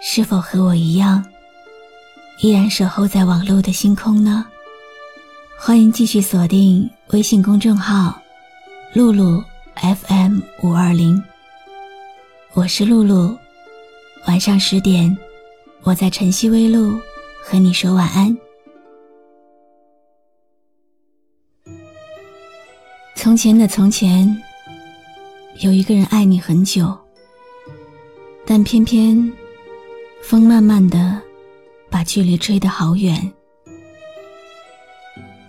是否和我一样，依然守候在网络的星空呢？欢迎继续锁定微信公众号“露露 FM 五二零”，我是露露。晚上十点，我在晨曦微露和你说晚安。从前的从前，有一个人爱你很久，但偏偏风慢慢的把距离吹得好远。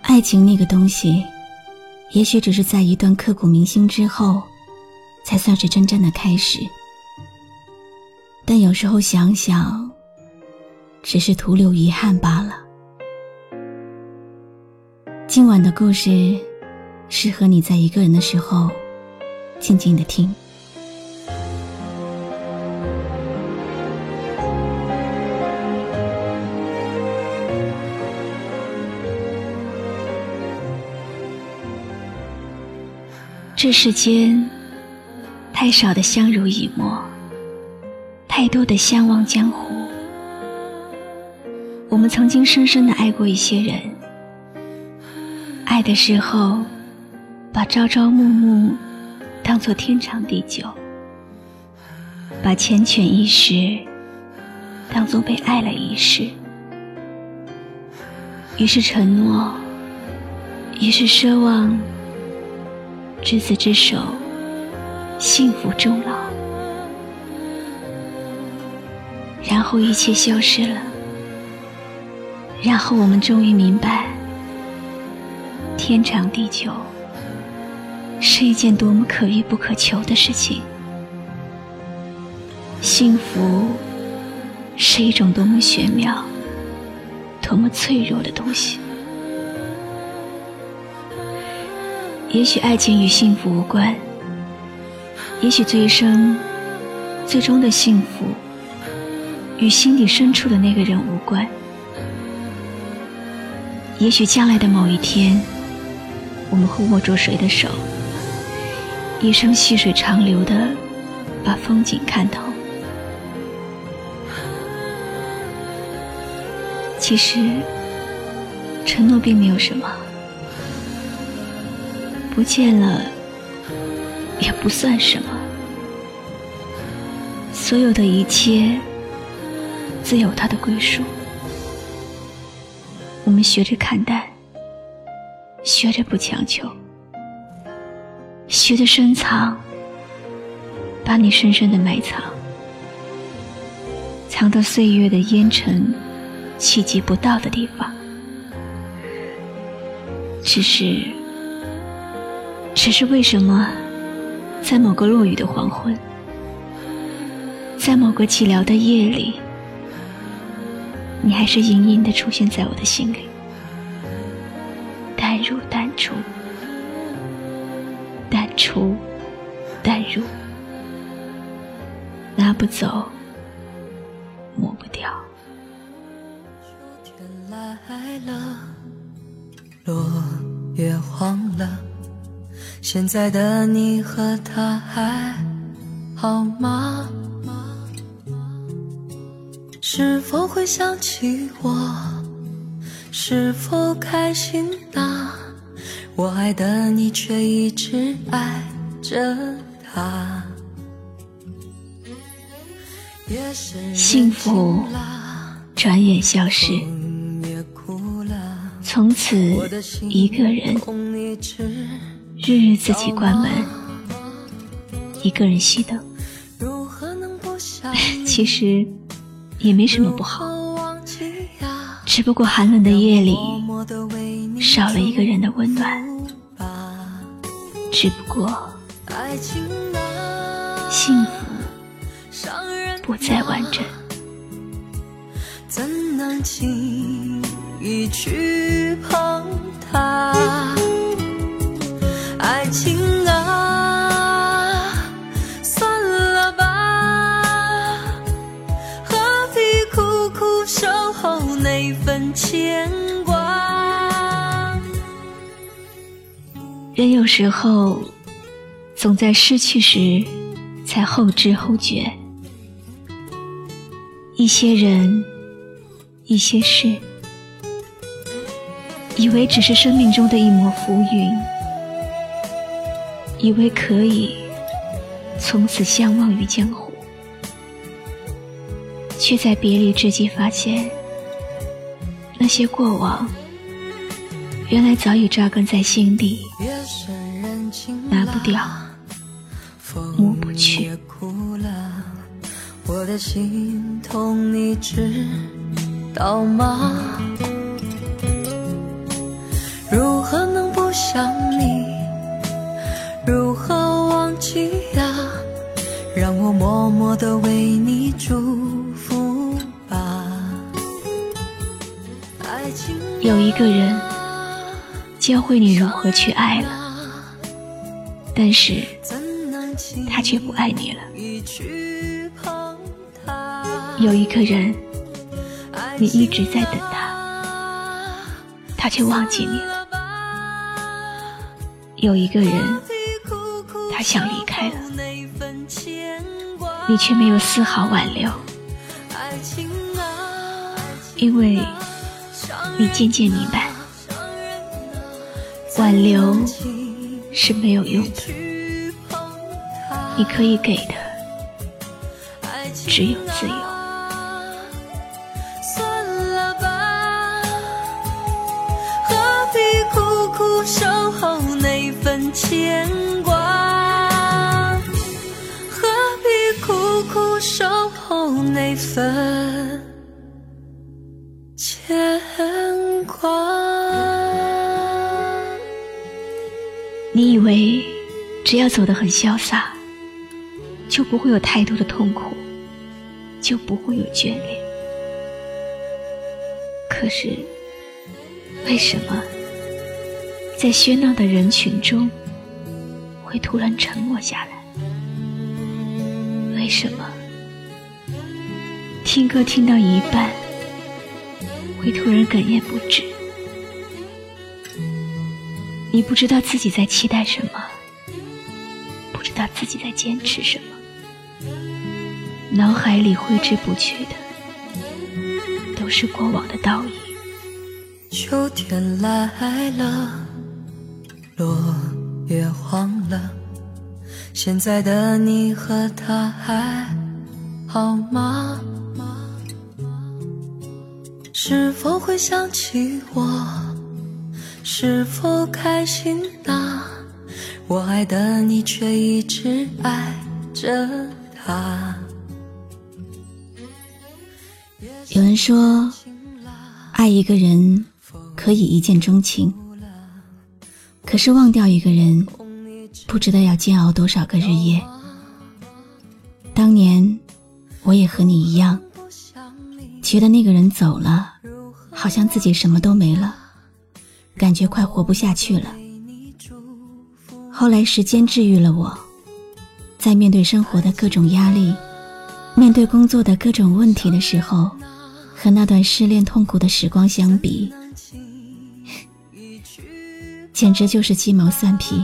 爱情那个东西，也许只是在一段刻骨铭心之后，才算是真正的开始。但有时候想想，只是徒留遗憾罢了。今晚的故事。适合你在一个人的时候，静静的听。这世间太少的相濡以沫，太多的相忘江湖。我们曾经深深的爱过一些人，爱的时候。把朝朝暮暮当作天长地久，把缱绻一时当作被爱了一世，于是承诺，于是奢望执子之手，幸福终老，然后一切消失了，然后我们终于明白，天长地久。是一件多么可遇不可求的事情。幸福是一种多么玄妙、多么脆弱的东西。也许爱情与幸福无关，也许这一生最终的幸福与心底深处的那个人无关，也许将来的某一天，我们会握住谁的手。一生细水长流的把风景看透。其实，承诺并没有什么，不见了也不算什么。所有的一切自有它的归属。我们学着看淡，学着不强求。学着深藏，把你深深的埋藏，藏到岁月的烟尘企及不到的地方。只是，只是为什么，在某个落雨的黄昏，在某个寂寥的夜里，你还是隐隐的出现在我的心里，淡入淡出。淡出淡入，拿不走，抹不掉。秋天来了，落叶黄了，现在的你和他还好吗？是否会想起我？是否开心呢？我爱的你却一直爱着他。幸福转眼消失，从此一个人，日日自己关门，一个人熄灯。其实也没什么不好，只不过寒冷的夜里少了一个人的温暖。只不过，幸福不再完整。能轻易去碰它？情啊，算了吧，何必苦苦守候那份牵挂？人有时候总在失去时才后知后觉。一些人，一些事，以为只是生命中的一抹浮云，以为可以从此相忘于江湖，却在别离之际发现，那些过往，原来早已扎根在心底，拿不掉，抹不去。我的心痛，你知道吗？如何能不想你？如何忘记呀？让我默默的为你祝福吧。有一个人教会你如何去爱了，但是他却不爱你了。有一个人，你一直在等他，他却忘记你了；有一个人，他想离开了，你却没有丝毫挽留，因为你渐渐明白，挽留是没有用的，你可以给的只有自由。守候那份牵挂，苦守候那份牵挂？你以为只要走得很潇洒，就不会有太多的痛苦，就不会有眷恋。可是，为什么？在喧闹的人群中，会突然沉默下来。为什么？听歌听到一半，会突然哽咽不止？你不知道自己在期待什么，不知道自己在坚持什么，脑海里挥之不去的，都是过往的倒影。秋天来了。落叶黄了，现在的你和他还好吗？是否会想起我？是否开心啊？我爱的你却一直爱着他。有人说，爱一个人可以一见钟情。可是忘掉一个人，不知道要煎熬多少个日夜。当年，我也和你一样，觉得那个人走了，好像自己什么都没了，感觉快活不下去了。后来时间治愈了我，在面对生活的各种压力，面对工作的各种问题的时候，和那段失恋痛苦的时光相比。简直就是鸡毛蒜皮。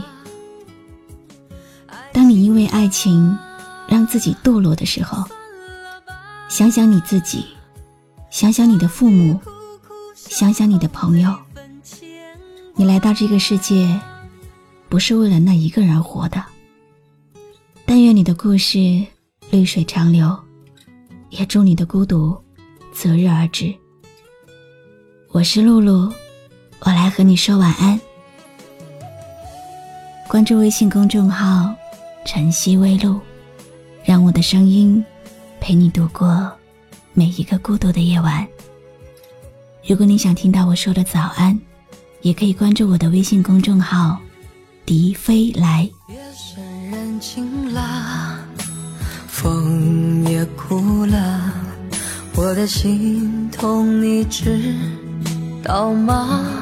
当你因为爱情让自己堕落的时候，想想你自己，想想你的父母，想想你的朋友。你来到这个世界，不是为了那一个人活的。但愿你的故事绿水长流，也祝你的孤独择日而止。我是露露，我来和你说晚安。关注微信公众号晨曦微露让我的声音陪你度过每一个孤独的夜晚。如果你想听到我说的早安也可以关注我的微信公众号笛飞来夜深人静了风也哭了我的心痛你知道吗？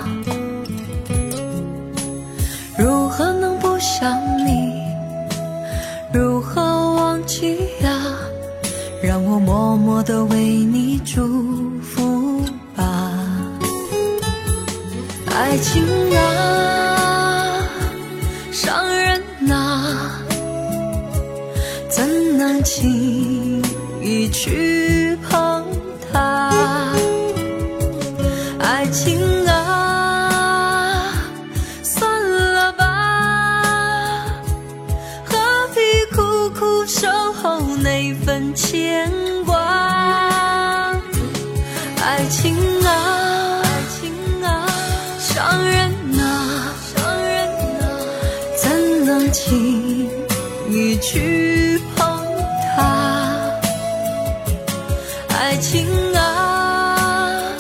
爱情啊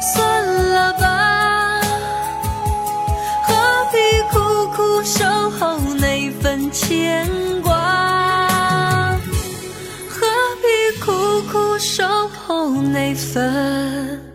算了吧何必苦苦守候那份牵挂。何必苦苦守候那份